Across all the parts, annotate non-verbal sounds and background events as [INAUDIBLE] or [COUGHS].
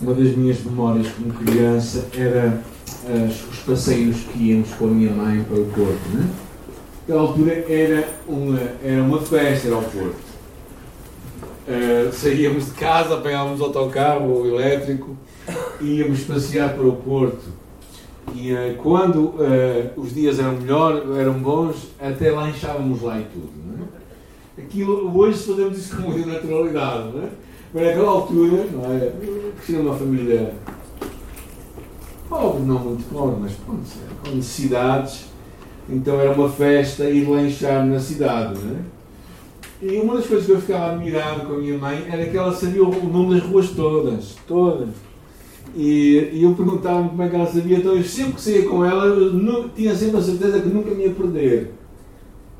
uma das minhas memórias como criança era as, os passeios que íamos com a minha mãe para o Porto. Né? Naquela altura era uma, era uma festa, era o Porto. Uh, saíamos de casa, apanhávamos autocarro elétrico e íamos passear para o Porto. E uh, quando uh, os dias eram melhor, eram bons, até lanchávamos lá e tudo. Não é? Aquilo, hoje fazemos isso com muita naturalidade. Não é? Mas naquela altura, não é? cresci numa família pobre, não muito pobre, mas pronto, com necessidades. Então era uma festa ir lanchar na cidade. Não é? E uma das coisas que eu ficava admirado com a minha mãe era que ela sabia o nome das ruas todas. Todas. E, e eu perguntava-me como é que ela sabia, então eu sempre que saía com ela, eu tinha sempre a certeza que nunca me ia perder.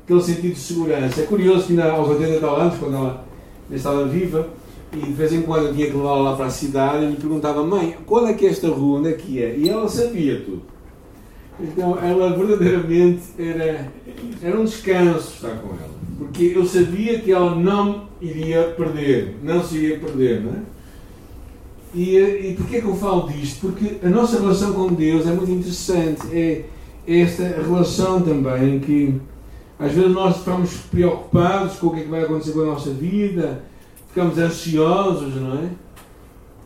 Aquele sentido de segurança. É curioso que ainda aos 80 tal anos, quando ela estava viva, e de vez em quando eu tinha que levá-la lá para a cidade, e me perguntava, mãe, qual é que é esta rua, onde é que é? E ela sabia tudo. Então ela verdadeiramente era, era um descanso estar com ela porque eu sabia que ela não iria perder, não se iria perder, não é? E, e porquê é que eu falo disto? Porque a nossa relação com Deus é muito interessante. É esta relação também que às vezes nós ficamos preocupados com o que é que vai acontecer com a nossa vida, ficamos ansiosos, não é?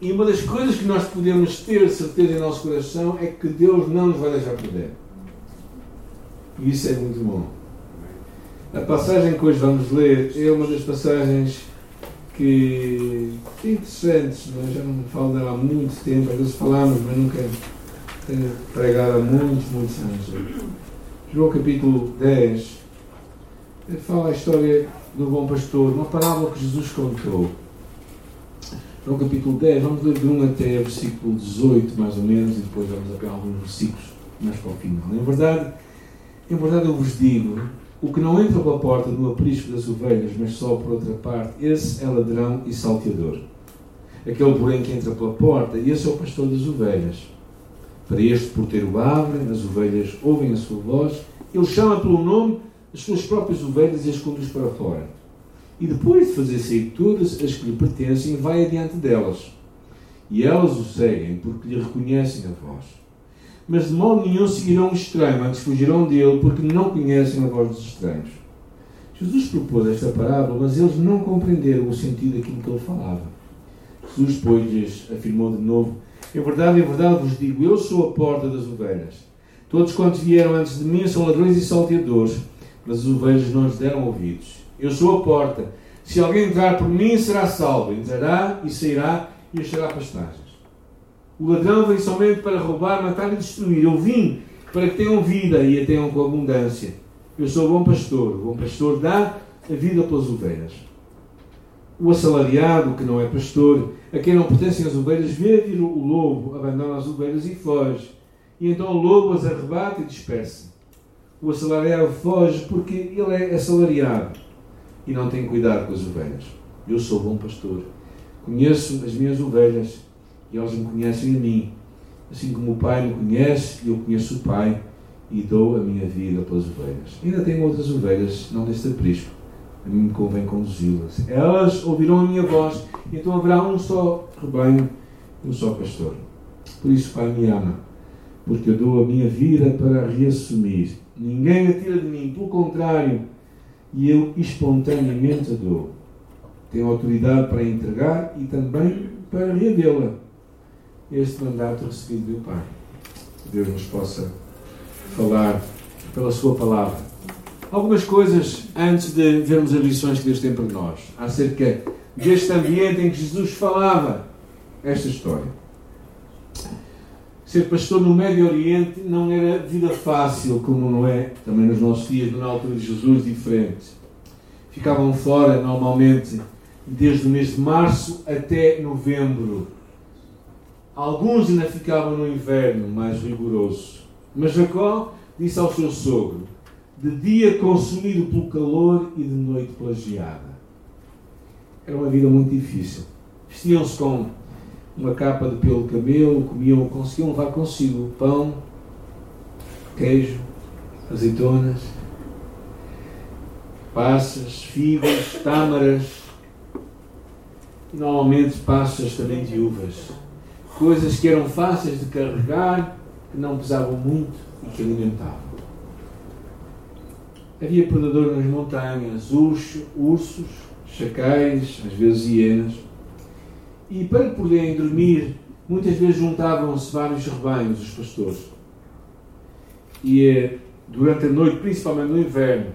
E uma das coisas que nós podemos ter certeza em nosso coração é que Deus não nos vai deixar perder. E isso é muito bom. A passagem que hoje vamos ler é uma das passagens que, interessantes, mas já não falo dela há muito tempo, às vezes falamos, mas nunca tenho pregado há muitos, muitos anos. João capítulo 10 fala a história do bom pastor, uma parábola que Jesus contou. João capítulo 10, vamos ler de 1 até versículo 18, mais ou menos, e depois vamos apelar alguns versículos mais para o final. Em verdade, em verdade eu vos digo o que não entra pela porta no aprisco das ovelhas, mas só por outra parte, esse é ladrão e salteador. Aquele, porém, que entra pela porta, esse é o pastor das ovelhas. Para este porteiro abre, as ovelhas ouvem a sua voz, ele chama pelo nome as suas próprias ovelhas e as conduz para fora. E depois de fazer sair todas as que lhe pertencem, vai adiante delas. E elas o seguem, porque lhe reconhecem a voz mas de modo nenhum seguirão o estranho, antes fugirão dele, porque não conhecem a voz dos estranhos. Jesus propôs esta parábola, mas eles não compreenderam o sentido daquilo que ele falava. Jesus, pois, afirmou de novo: Em verdade, em verdade vos digo, eu sou a porta das ovelhas. Todos quantos vieram antes de mim são ladrões e salteadores, mas as ovelhas não lhes deram ouvidos. Eu sou a porta. Se alguém entrar por mim, será salvo. Entrará e sairá e achará pastagem. O ladrão vem somente para roubar, matar e destruir. Eu vim para que tenham vida e a tenham com abundância. Eu sou bom pastor. O bom pastor dá a vida pelas ovelhas. O assalariado, que não é pastor, a quem não pertencem as ovelhas, vê vir o lobo, abandona as ovelhas e foge. E então o lobo as arrebata e dispersa. O assalariado foge porque ele é assalariado e não tem cuidado com as ovelhas. Eu sou bom pastor. Conheço as minhas ovelhas e eles me conhecem a mim. Assim como o Pai me conhece, eu conheço o Pai e dou a minha vida pelas ovelhas. Ainda tenho outras ovelhas, não deste aprisco. A mim me convém conduzi-las. Elas ouvirão a minha voz, então haverá um só rebanho e um só pastor. Por isso, Pai me ama, porque eu dou a minha vida para reassumir. Ninguém a tira de mim, pelo contrário, e eu espontaneamente a dou. Tenho autoridade para entregar e também para reavê-la este mandato recebido do Pai. Deus nos possa falar pela Sua palavra. Algumas coisas antes de vermos as lições que Deus tem para nós, acerca deste ambiente em que Jesus falava esta história. Ser pastor no Médio Oriente não era vida fácil, como não é também nos nossos dias, na altura de Jesus, diferente. Ficavam fora, normalmente, desde o mês de março até novembro Alguns ainda ficavam no inverno mais rigoroso. Mas Jacó disse ao seu sogro: De dia consumido pelo calor e de noite pela geada. Era uma vida muito difícil. Vestiam-se com uma capa de pelo camelo, comiam, conseguiam levar consigo pão, queijo, azeitonas, passas, figos, tâmaras e normalmente passas também de uvas coisas que eram fáceis de carregar, que não pesavam muito e que alimentavam. Havia predadores nas montanhas, urso, ursos, chacais, às vezes hienas. E para poderem dormir, muitas vezes juntavam-se vários rebanhos, os pastores. E eh, durante a noite, principalmente no inverno,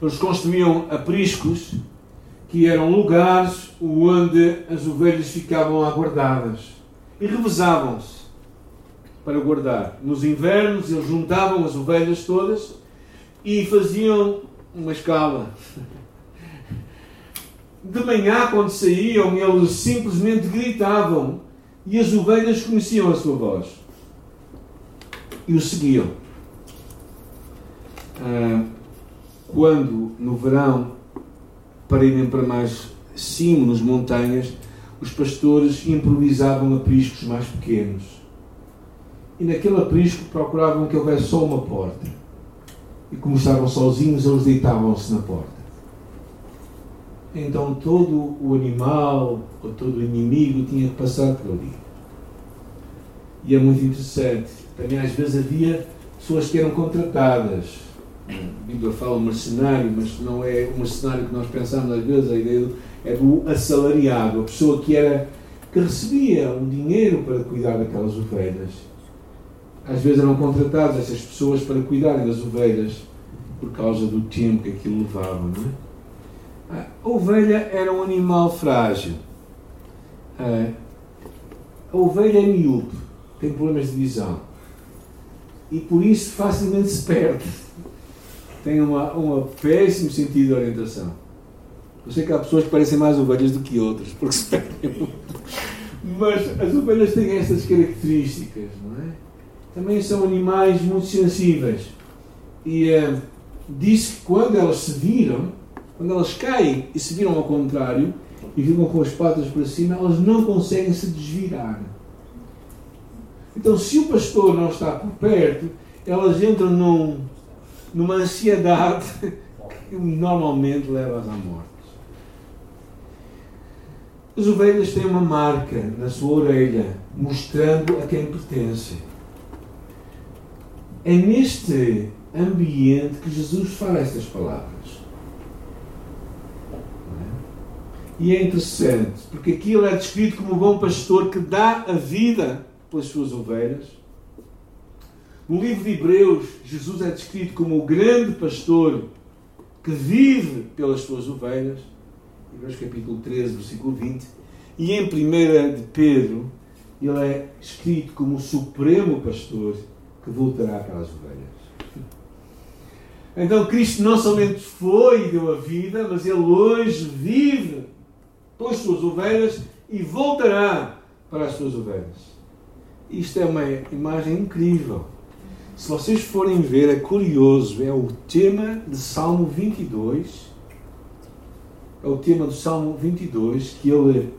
eles construíam apriscos que eram lugares onde as ovelhas ficavam aguardadas e revezavam-se para guardar. Nos invernos, eles juntavam as ovelhas todas e faziam uma escala. De manhã, quando saíam, eles simplesmente gritavam e as ovelhas conheciam a sua voz e o seguiam. Ah, quando no verão, para irem para mais cima, nas montanhas, os pastores improvisavam apriscos mais pequenos. E naquele aprisco procuravam que houvesse só uma porta. E como estavam sozinhos, eles deitavam-se na porta. Então todo o animal ou todo o inimigo tinha que passar por ali. E é muito interessante. Também às vezes havia pessoas que eram contratadas a Bíblia fala mercenário, mas não é o mercenário que nós pensamos às vezes, a ideia é do assalariado, a pessoa que era que recebia um dinheiro para cuidar daquelas ovelhas. Às vezes eram contratadas essas pessoas para cuidarem das ovelhas por causa do tempo que aquilo levava. Não é? A ovelha era um animal frágil. A ovelha é miúpe, tem problemas de visão e por isso facilmente se perde tem uma, um péssimo sentido de orientação. Eu sei que há pessoas que parecem mais ovelhas do que outras, porque se perdem Mas as ovelhas têm estas características, não é? Também são animais muito sensíveis. E uh, diz que quando elas se viram, quando elas caem e se viram ao contrário, e ficam com as patas para cima, elas não conseguem se desvirar. Então, se o pastor não está por perto, elas entram num numa ansiedade [LAUGHS] que normalmente leva-as à morte. As ovelhas têm uma marca na sua orelha, mostrando a quem pertencem. É neste ambiente que Jesus fala estas palavras. E é interessante, porque aqui ele é descrito como um bom pastor que dá a vida pelas suas ovelhas no livro de Hebreus, Jesus é descrito como o grande pastor que vive pelas suas ovelhas. Hebreus capítulo 13, versículo 20. E em 1 de Pedro, ele é escrito como o supremo pastor que voltará aquelas ovelhas. Então Cristo não somente foi e deu a vida, mas ele hoje vive pelas suas ovelhas e voltará para as suas ovelhas. Isto é uma imagem incrível. Se vocês forem ver, é curioso, é o tema de Salmo 22. É o tema do Salmo 22 que ele,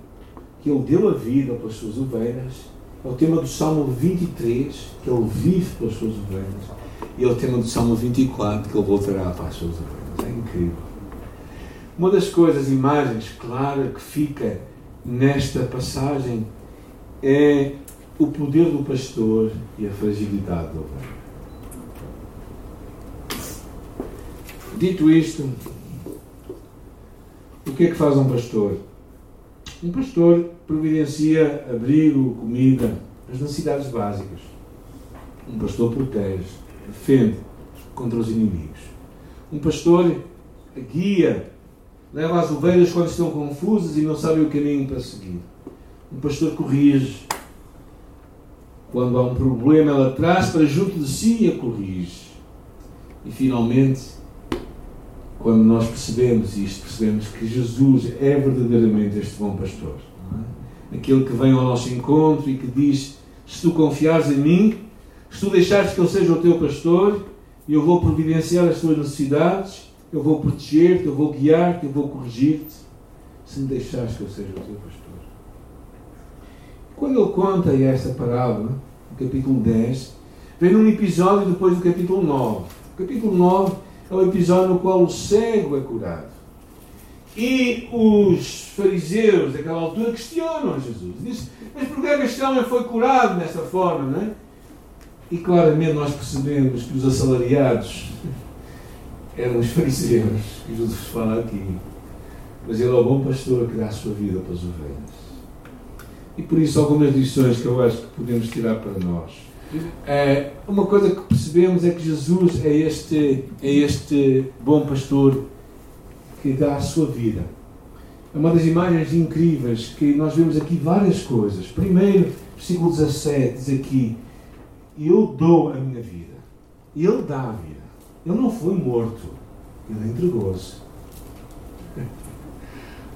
que ele deu a vida pelas suas ovelhas. É o tema do Salmo 23 que ele vive pelas suas ovelhas. E é o tema do Salmo 24 que ele voltará para as suas ovelhas. É incrível. Uma das coisas, imagens claras que fica nesta passagem é o poder do pastor e a fragilidade da ovelha. Dito isto, o que é que faz um pastor? Um pastor providencia abrigo, comida, as necessidades básicas. Um pastor protege, defende contra os inimigos. Um pastor guia, leva as ovelhas quando estão confusas e não sabem o caminho para seguir. Um pastor corrige. Quando há um problema, ela traz para junto de si e a corrige. E finalmente, quando nós percebemos isto, percebemos que Jesus é verdadeiramente este bom pastor. É? Aquele que vem ao nosso encontro e que diz: Se tu confiares em mim, se tu deixares que eu seja o teu pastor, eu vou providenciar as tuas necessidades, eu vou proteger-te, eu vou guiar-te, eu vou corrigir-te, se me deixares que eu seja o teu pastor. Quando ele conta esta parábola, no capítulo 10, vem num episódio depois do capítulo 9. O capítulo 9 é o episódio no qual o cego é curado. E os fariseus daquela altura questionam Jesus. Dizem, mas por que é que este homem foi curado dessa forma, não é? E claramente nós percebemos que os assalariados eram os fariseus que Jesus fala aqui. Mas ele é o bom pastor que dá a sua vida para as ovelhas. E por isso algumas lições que eu acho que podemos tirar para nós. É, uma coisa que percebemos é que Jesus é este, é este bom pastor que dá a sua vida. É uma das imagens incríveis que nós vemos aqui várias coisas. Primeiro, versículo 17 diz aqui: Eu dou a minha vida. Ele dá a vida. Ele não foi morto. Ele entregou-se.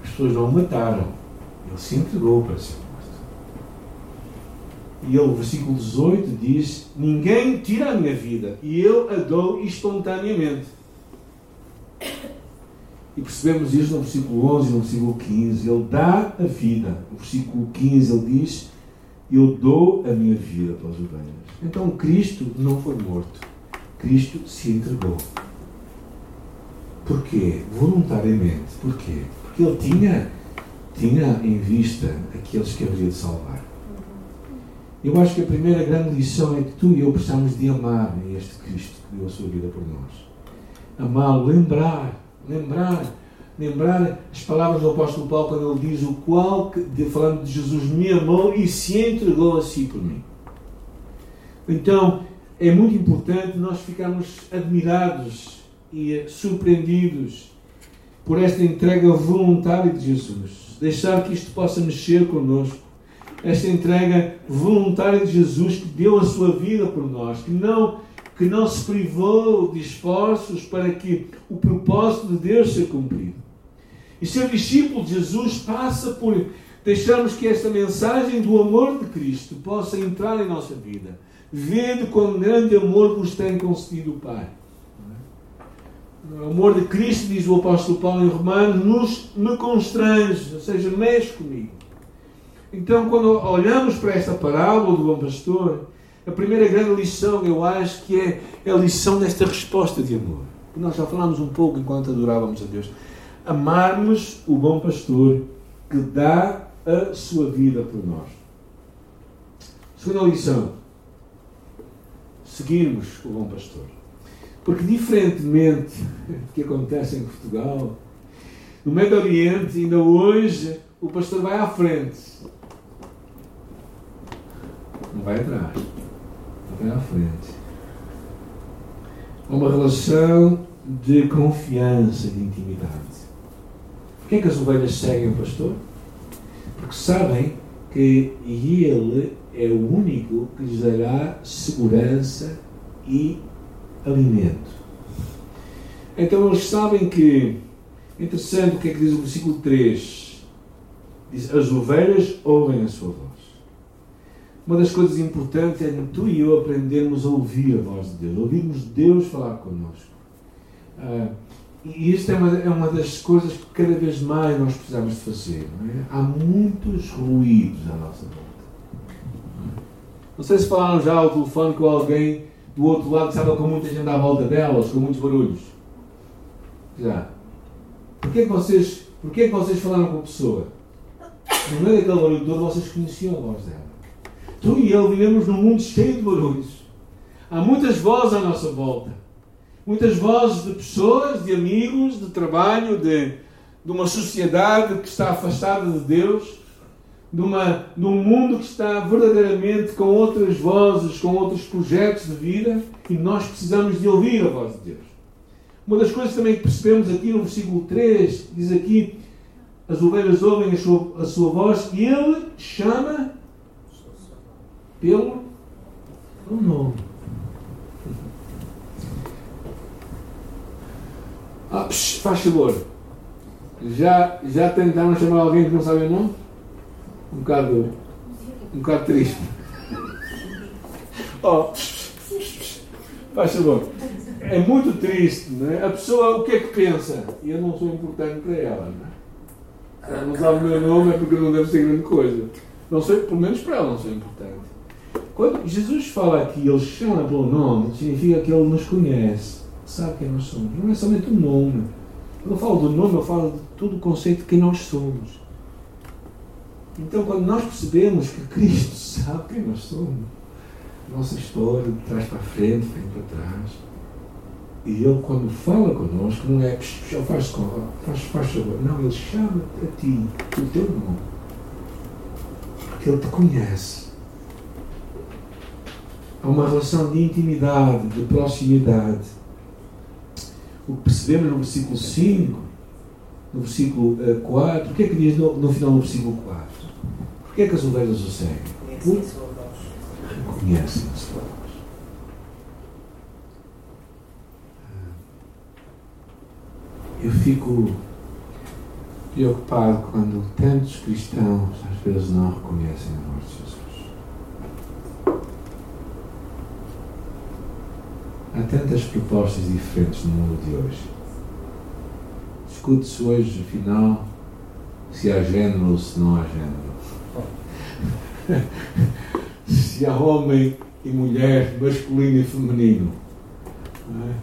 As pessoas não o mataram. Ele se entregou para ser morto. E ele, versículo 18, diz: Ninguém tira a minha vida, e eu a dou espontaneamente. E percebemos isso no versículo 11 e no versículo 15. Ele dá a vida. No versículo 15 ele diz: Eu dou a minha vida para as ovelhas. Então Cristo não foi morto. Cristo se entregou. Porquê? Voluntariamente. Porquê? Porque ele tinha, tinha em vista aqueles que haveria de salvar. Eu acho que a primeira grande lição é que tu e eu precisamos de amar este Cristo que deu a sua vida por nós. Amá-lo, lembrar, lembrar, lembrar as palavras do apóstolo Paulo quando ele diz o qual, falando de Jesus, me amou e se entregou a si por mim. Então, é muito importante nós ficarmos admirados e surpreendidos por esta entrega voluntária de Jesus. Deixar que isto possa mexer connosco. Esta entrega voluntária de Jesus que deu a sua vida por nós, que não, que não se privou de esforços para que o propósito de Deus seja cumprido. E ser discípulo de Jesus passa por deixarmos que esta mensagem do amor de Cristo possa entrar em nossa vida Vede com grande amor vos tem concedido o Pai. O amor de Cristo, diz o apóstolo Paulo em Romanos, nos, me constrange, ou seja, mexe comigo. Então, quando olhamos para esta parábola do bom pastor, a primeira grande lição, eu acho que é, a lição desta resposta de amor. Nós já falámos um pouco enquanto adorávamos a Deus. Amarmos o bom pastor que dá a sua vida por nós. Segunda lição seguirmos o bom pastor. Porque, diferentemente do que acontece em Portugal, no Médio Oriente, ainda hoje, o pastor vai à frente. Não vai atrás. Vai à frente. Há uma relação de confiança, de intimidade. Porquê é que as ovelhas seguem o pastor? Porque sabem que ele é o único que lhes dará segurança e alimento. Então eles sabem que, interessante o que é que diz o versículo 3: diz: As ovelhas ouvem a sua voz. Uma das coisas importantes é tu e eu aprendermos a ouvir a voz de Deus, ouvirmos Deus falar connosco. Ah, e isto é uma, é uma das coisas que cada vez mais nós precisamos de fazer. É? Há muitos ruídos à nossa volta. Não sei se falaram já ao telefone com alguém do outro lado que estava com muita gente à volta delas, com muitos barulhos. Já. Porquê que vocês, porquê que vocês falaram com a pessoa? No meio daquele barulho todo, vocês conheciam a voz dela. Tu e eu vivemos num mundo cheio de barulhos. Há muitas vozes à nossa volta. Muitas vozes de pessoas, de amigos, de trabalho, de, de uma sociedade que está afastada de Deus numa, num mundo que está verdadeiramente com outras vozes, com outros projetos de vida e nós precisamos de ouvir a voz de Deus. Uma das coisas também que percebemos aqui no versículo 3, diz aqui: as ovelhas ouvem a sua, a sua voz e ele chama pelo nome. Ah, psh, faz favor. Já, já tentaram chamar alguém que não sabe o nome? um bocado, um bocado triste. Oh, faz favor. É muito triste, não é? A pessoa o que é que pensa? E eu não sou importante para ela, não é? Ela não sabe o meu nome é porque não deve ser grande coisa. Não sei, pelo menos para ela não sou importante. Quando Jesus fala aqui, ele chama pelo nome, significa que ele nos conhece, sabe quem nós somos. Não é somente o nome. Quando eu falo do nome, eu falo de todo o conceito de quem nós somos. Então, quando nós percebemos que Cristo [LAUGHS] sabe quem nós somos, nossa história, de trás para frente, frente para trás, e Ele, quando fala connosco, não é que faz, faz, faz favor, não, Ele chama a ti o teu nome, porque Ele te conhece. Há uma relação de intimidade, de proximidade. O que percebemos no versículo 5, no versículo 4, eh, o que é que diz no, no final do versículo 4? Porquê é que as ovelhas o seguem? Reconhecem a sua voz. Eu fico preocupado quando tantos cristãos às vezes não reconhecem a voz de Jesus. Há tantas propostas diferentes no mundo de hoje. Discute-se hoje, afinal, se há género ou se não há género. [LAUGHS] se há homem e mulher, masculino e feminino. É?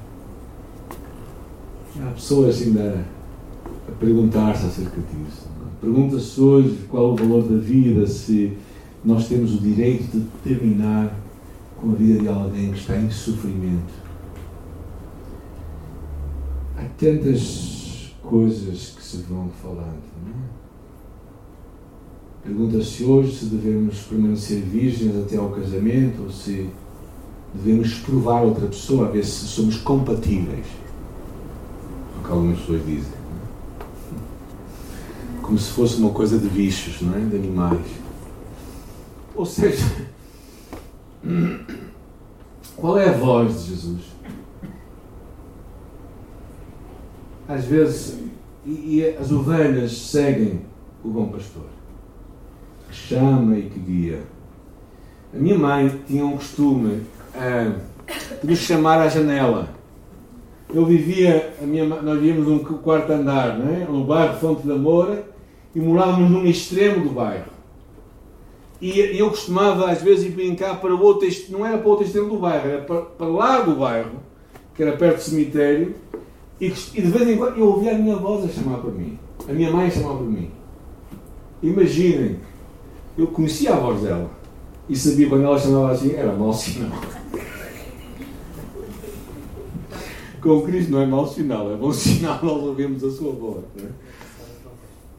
Há pessoas ainda a perguntar-se acerca disso. É? Pergunta-se hoje qual o valor da vida, se nós temos o direito de terminar com a vida de alguém que está em sofrimento. Tantas coisas que se vão falando. Não é? Pergunta-se hoje se devemos permanecer virgens até ao casamento ou se devemos provar outra pessoa a ver se somos compatíveis. É o que algumas pessoas dizem. Como se fosse uma coisa de bichos, não é? de animais. Ou seja, [COUGHS] qual é a voz de Jesus? Às vezes, e, e as ovelhas seguem o bom pastor chama e que guia. A minha mãe tinha um costume uh, de nos chamar à janela. Eu vivia, minha, nós vivíamos num quarto andar, não é? no bairro Fonte da Moura, e morávamos num extremo do bairro. E eu costumava, às vezes, ir brincar para o outro, não era para o outro extremo do bairro, era para, para lá do bairro, que era perto do cemitério, e, e de vez em quando eu ouvia a minha voz a chamar para mim. A minha mãe a chamar para mim. Imaginem, eu conhecia a voz dela e sabia quando ela chamava assim, era mau sinal. [LAUGHS] Com Cristo não é mau sinal, é bom sinal, nós ouvimos a sua voz. É?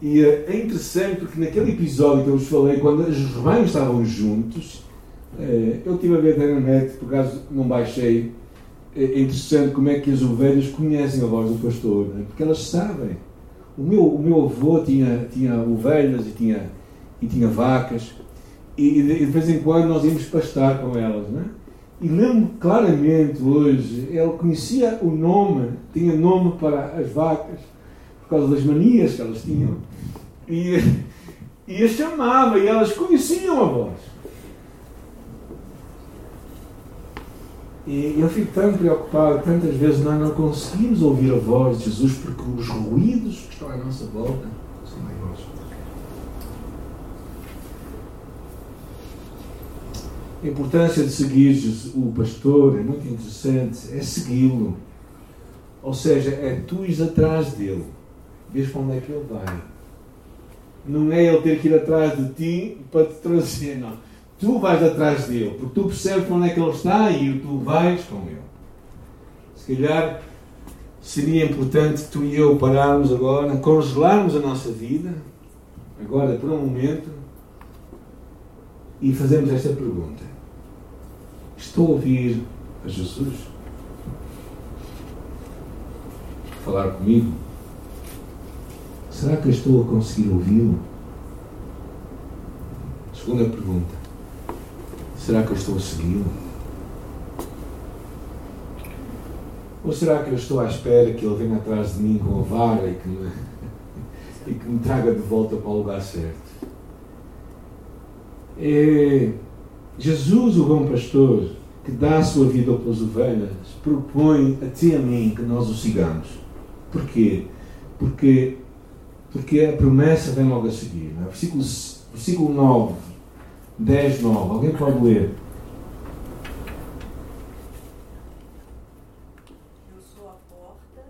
E eh, é interessante porque naquele episódio que eu vos falei, quando os rebanhos estavam juntos, eh, eu estive a ver na net, por acaso não baixei, é interessante como é que as ovelhas conhecem a voz do pastor, é? porque elas sabem. O meu, o meu avô tinha, tinha ovelhas e tinha e tinha vacas, e de, vez em quando nós íamos pastar com elas, não é? E lembro claramente hoje, ele conhecia o nome, tinha nome para as vacas, por causa das manias que elas tinham, e, [LAUGHS] e as chamava, e elas conheciam a voz. E eu fico tão preocupado, tantas vezes nós não conseguimos ouvir a voz de Jesus porque os ruídos que estão à nossa volta são maiores. A importância de seguir o pastor é muito interessante, é segui-lo. Ou seja, é tu ires atrás dele, vês para onde é que ele vai. Não é ele ter que ir atrás de ti para te trazer, não. Tu vais atrás dele, porque tu percebes onde é que ele está e tu vais com ele. Se calhar seria importante tu e eu pararmos agora, congelarmos a nossa vida, agora por um momento, e fazermos esta pergunta: Estou a ouvir a Jesus? Falar comigo? Será que eu estou a conseguir ouvi-lo? Segunda pergunta: Será que eu estou a segui-lo? Ou será que eu estou à espera que ele venha atrás de mim com a vara e que me, [LAUGHS] e que me traga de volta para o lugar certo? É Jesus, o bom pastor, que dá a sua vida pelas ovelhas, propõe a ti e a mim que nós o sigamos. Porquê? Porque, porque a promessa vem logo a seguir. É? Versículo, versículo 9, 10, 9. Alguém pode ler? Eu sou a porta.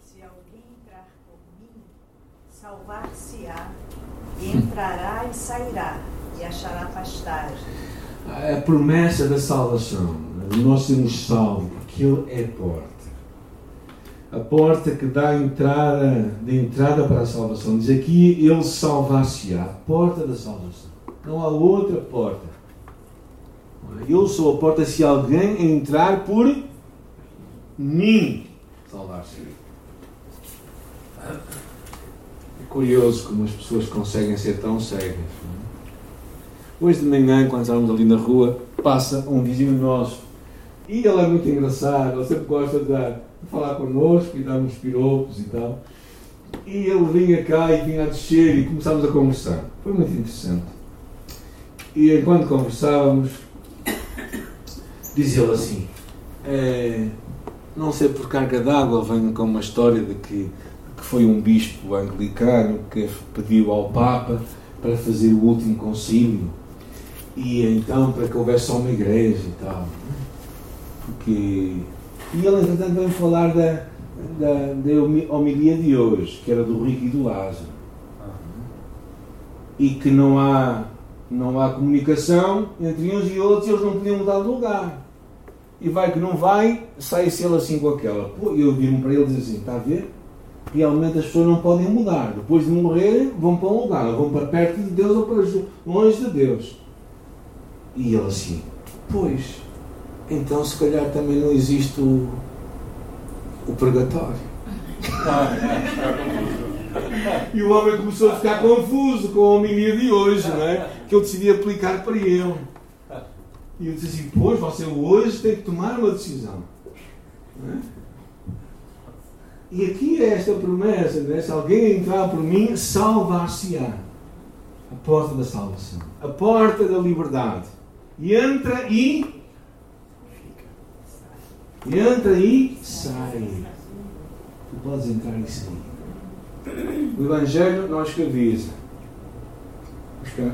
Se alguém entrar por mim, salvar-se-á, entrará e sairá, e achará pastagem. A promessa da salvação, nós sermos salvos, porque Ele é a porta a porta que dá a entrada, de entrada para a salvação. Diz aqui, ele salvar-se-á, porta da salvação. Não há outra porta. Eu sou a porta se alguém entrar por mim. Salvar-se. É curioso como as pessoas conseguem ser tão cegas. Hoje de manhã, quando estávamos ali na rua, passa um vizinho nosso. E ele é muito engraçado, ele sempre gosta de, de falar connosco e dar uns piropos e tal. E ele vinha cá e vinha a descer e começámos a conversar. Foi muito interessante. E enquanto conversávamos, dizia ele assim: é, Não sei por carga d'água, vem com uma história de que, que foi um bispo anglicano que pediu ao Papa para fazer o último concílio e então para que houvesse só uma igreja e tal. Porque. E ele, entretanto, vem falar da, da, da homilia de hoje, que era do Rico e do Lázaro. E que não há, não há comunicação entre uns e outros e eles não podiam mudar de lugar. E vai que não vai, sai-se ele assim com aquela. E eu viro para ele e diz assim: está a ver? Realmente as pessoas não podem mudar. Depois de morrer, vão para um lugar, vão para perto de Deus ou para longe de Deus. E ele assim, pois, então se calhar também não existe o, o purgatório. e o homem começou a ficar confuso com a homilia de hoje, não é? Que eu decidi aplicar para ele. E eu disse assim, pois, você hoje tem que tomar uma decisão. É? E aqui é esta promessa, né? se alguém entrar por mim, salvar-se-á. A porta da salvação. A porta da liberdade. E entra e. E entra e sai. Tu podes entrar e sair. O Evangelho não escraviza.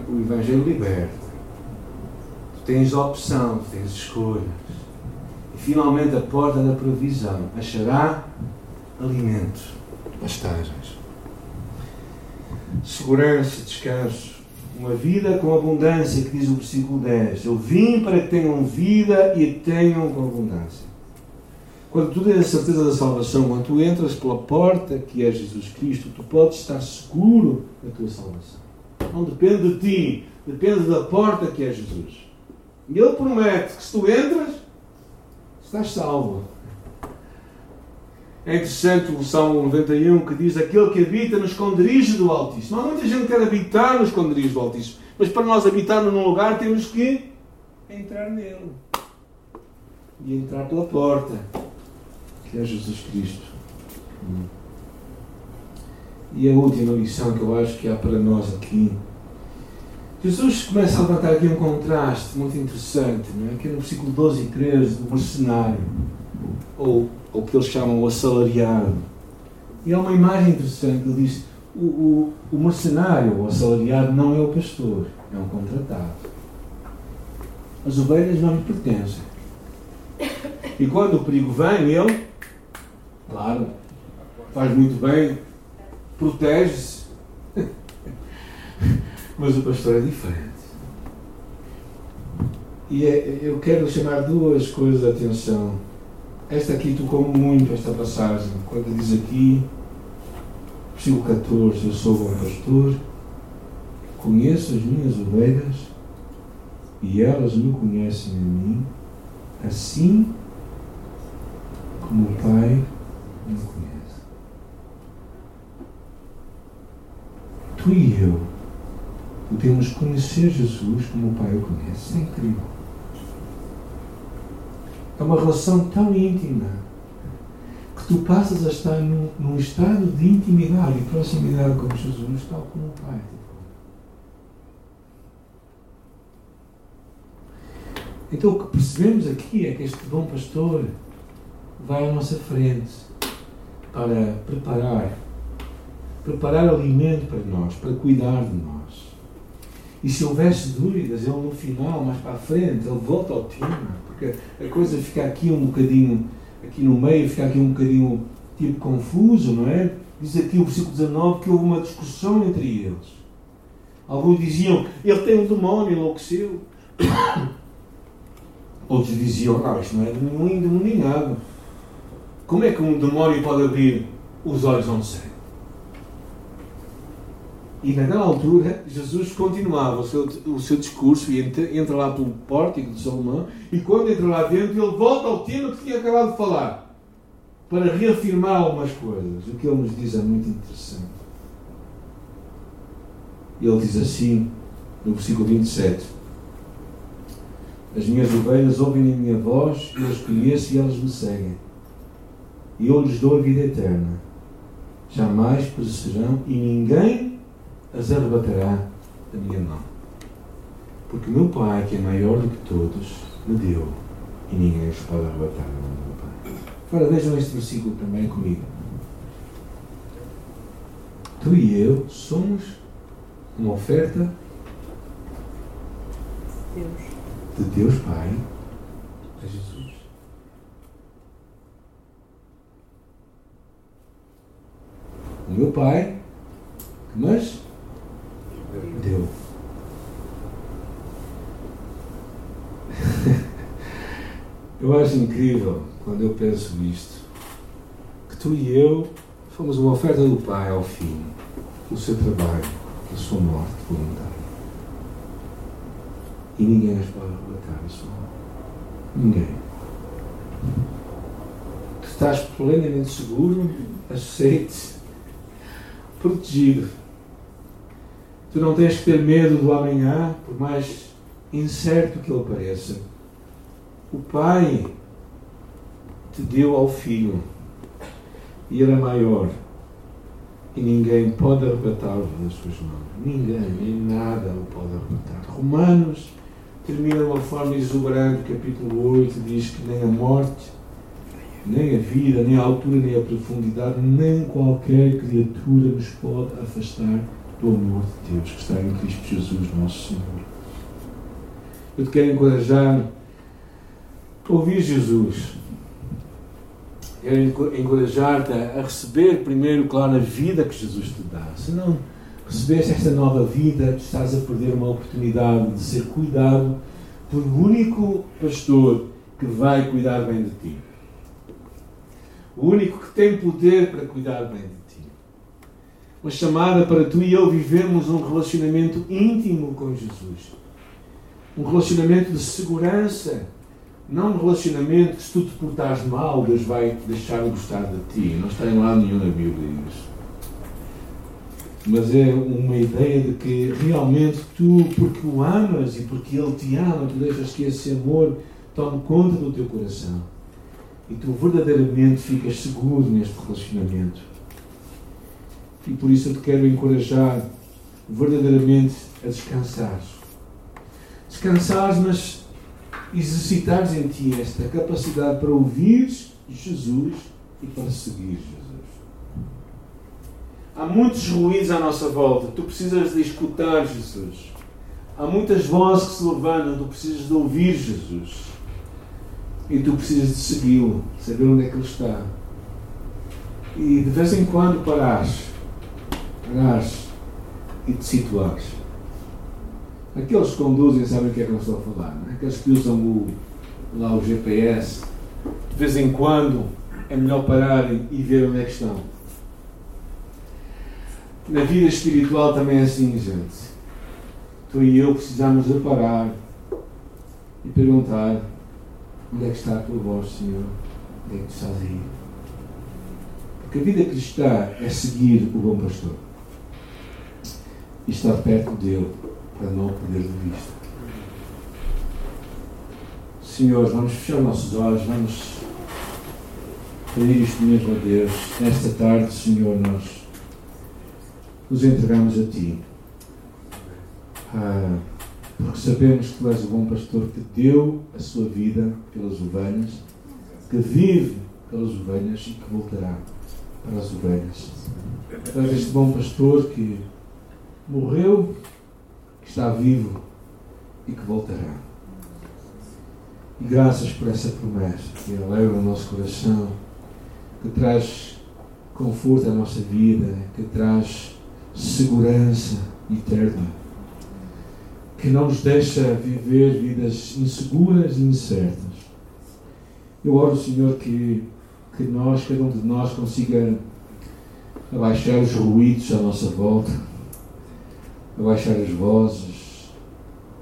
O Evangelho liberta. Tu tens opção, tu tens escolhas. E finalmente a porta da provisão achará alimento, pastagens, segurança, descanso uma vida com abundância, que diz o versículo 10. Eu vim para que tenham vida e tenham com abundância. Quando tu tens a certeza da salvação, quando tu entras pela porta que é Jesus Cristo, tu podes estar seguro da tua salvação. Não depende de ti, depende da porta que é Jesus. E Ele promete que se tu entras, estás salvo. É interessante o Salmo 91 que diz aquele que habita no esconderijo do Altíssimo. Há muita gente que quer habitar no esconderijo do Altíssimo. Mas para nós habitarmos num lugar temos que entrar nele. E entrar pela porta, que é Jesus Cristo. E a última lição que eu acho que há para nós aqui. Jesus começa a levantar aqui um contraste muito interessante, não é? que é no versículo 12 e 13 do mercenário, ou ou que eles chamam o assalariado. E há uma imagem interessante, ele diz, o, o, o mercenário, o assalariado, não é o pastor, é um contratado. As ovelhas não lhe pertencem. E quando o perigo vem, ele, claro, faz muito bem, protege-se. Mas o pastor é diferente. E é, eu quero chamar duas coisas de atenção esta aqui tocou muito, esta passagem, quando diz aqui, versículo 14: Eu sou bom pastor, conheço as minhas ovelhas e elas me conhecem a mim, assim como o Pai me conhece. Tu e eu podemos conhecer Jesus como o Pai o conhece. É incrível. É uma relação tão íntima que tu passas a estar num, num estado de intimidade e proximidade com Jesus, tal como o Pai. Então o que percebemos aqui é que este bom pastor vai à nossa frente para preparar, preparar alimento para nós, para cuidar de nós. E se houvesse dúvidas, ele no final, mais para a frente, ele volta ao tema porque a coisa fica aqui um bocadinho, aqui no meio, fica aqui um bocadinho tipo confuso, não é? Diz aqui o versículo 19 que houve uma discussão entre eles. Alguns diziam, ele tem um demónio, enlouqueceu. [COUGHS] Outros diziam, ah, isto não é nenhum endemoniado. Como é que um demónio pode abrir os olhos a um cego? E naquela altura, Jesus continuava o seu, o seu discurso e entra, entra lá pelo pórtico de Salomão. E quando entra lá dentro, ele volta ao tema que tinha acabado de falar para reafirmar algumas coisas. O que ele nos diz é muito interessante. Ele diz assim, no versículo 27. As minhas ovelhas ouvem a minha voz, eu as conheço e elas me seguem. E eu lhes dou a vida eterna. Jamais perecerão e ninguém as arrebatará da minha mão. Porque o meu Pai, que é maior do que todos, me deu e ninguém pode arrebatar da mão do meu Pai. Agora vejam este versículo também comigo. Tu e eu somos uma oferta Deus. de Deus Pai a Jesus. O meu Pai, mas deu. Eu acho incrível quando eu penso isto, que tu e eu fomos uma oferta do Pai ao Filho, o seu trabalho, a sua morte voluntária. E ninguém as pode arrebatar morte. Ninguém. Tu estás plenamente seguro, aceite, protegido. Tu não tens que ter medo do amanhã, por mais incerto que ele pareça. O Pai te deu ao Filho e é maior e ninguém pode arrebatá-lo das suas mãos. Ninguém, nem nada o pode arrebatar. Romanos termina de uma forma exuberante, capítulo 8, diz que nem a morte, nem a vida, nem a altura, nem a profundidade, nem qualquer criatura nos pode afastar do amor de Deus que está em Cristo Jesus, nosso Senhor. Eu te quero encorajar ouvir Jesus. Quero encorajar-te a receber primeiro, claro, a vida que Jesus te dá. Se não recebeste esta nova vida, estás a perder uma oportunidade de ser cuidado por um único pastor que vai cuidar bem de ti. O único que tem poder para cuidar bem de ti. Uma chamada para tu e eu vivermos um relacionamento íntimo com Jesus. Um relacionamento de segurança. Não um relacionamento que se tu te portares mal, Deus vai deixar de gostar de ti. Não está em lado nenhum na Bíblia isso mas é uma ideia de que realmente tu, porque o amas e porque ele te ama, tu deixas que esse amor tome conta do teu coração e tu verdadeiramente ficas seguro neste relacionamento. E por isso eu te quero encorajar verdadeiramente a descansar. Descansares, mas exercitares em ti esta capacidade para ouvir Jesus e para seguir Jesus. Há muitos ruídos à nossa volta. Tu precisas de escutar Jesus. Há muitas vozes que se levantam. Tu precisas de ouvir Jesus. E tu precisas de segui-lo, saber onde é que ele está. E de vez em quando parares, parares e te situares. Aqueles que conduzem sabem o que é que eu estou a falar. É? Aqueles que usam o, lá o GPS, de vez em quando é melhor pararem e ver onde é que estão. Na vida espiritual também é assim, gente. Tu e eu precisamos de parar e perguntar onde é que está a tua voz, Senhor? Onde é que tu estás aí? Porque a vida cristã é seguir o bom pastor e estar perto dele para não perder de vista. Senhor, vamos fechar nossos olhos, vamos pedir isto mesmo a Deus. Nesta tarde, Senhor, nós nos entregamos a Ti. Ah, porque sabemos que Tu és o bom pastor que deu a sua vida pelas ovelhas, que vive pelas ovelhas e que voltará para as ovelhas. Tu és este bom pastor que morreu, está vivo e que voltará. E graças por essa promessa que alegra o nosso coração, que traz conforto à nossa vida, que traz segurança eterna. que não nos deixa viver vidas inseguras e incertas. Eu oro, Senhor, que, que nós, cada um de nós, consiga abaixar os ruídos à nossa volta, abaixar as vozes,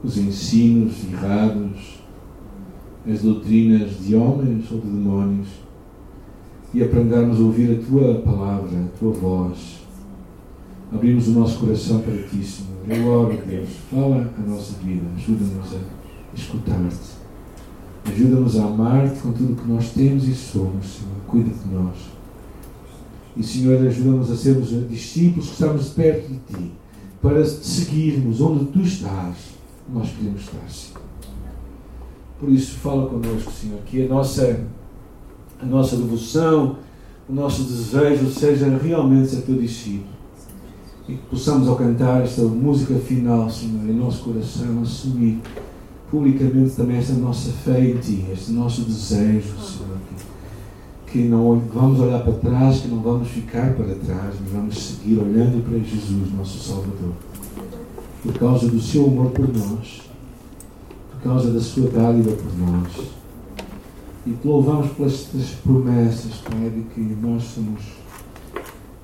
os ensinos errados, as doutrinas de homens ou de demónios e aprendermos a ouvir a tua palavra, a tua voz. Abrimos o nosso coração para ti, Senhor. Eu oro, Deus, fala a nossa vida, ajuda-nos a escutar-te. Ajuda-nos a amar-te com tudo o que nós temos e somos, Senhor. Cuida de nós. E, Senhor, ajuda-nos a sermos discípulos que estamos perto de Ti, para seguirmos onde Tu estás. Nós queremos estar, Senhor. Por isso, fala connosco, Senhor, que a nossa, a nossa devoção, o nosso desejo seja realmente ser Teu discípulo. E que possamos, ao cantar esta música final, Senhor, em nosso coração, assumir publicamente também esta nossa fé em Ti, este nosso desejo, Senhor, que, não vamos olhar para trás, que não vamos ficar para trás, mas vamos seguir olhando para Jesus, nosso Salvador, por causa do Seu amor por nós, por causa da Sua dádiva por nós. E te louvamos pelas promessas, Pai, de que nós somos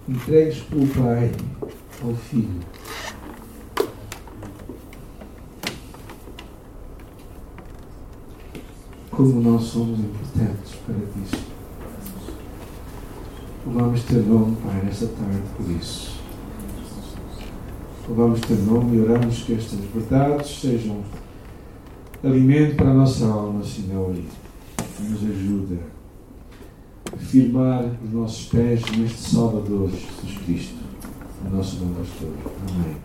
entregues pelo Pai ao Filho como nós somos importantes para ti. Louvamos teu nome, Pai, nesta tarde por isso. Louvamos teu nome e oramos que estas verdades sejam alimento para a nossa alma, Senhor, e nos ajuda a firmar os nossos pés neste Salvador, Jesus Cristo, o nosso pastor. Amém.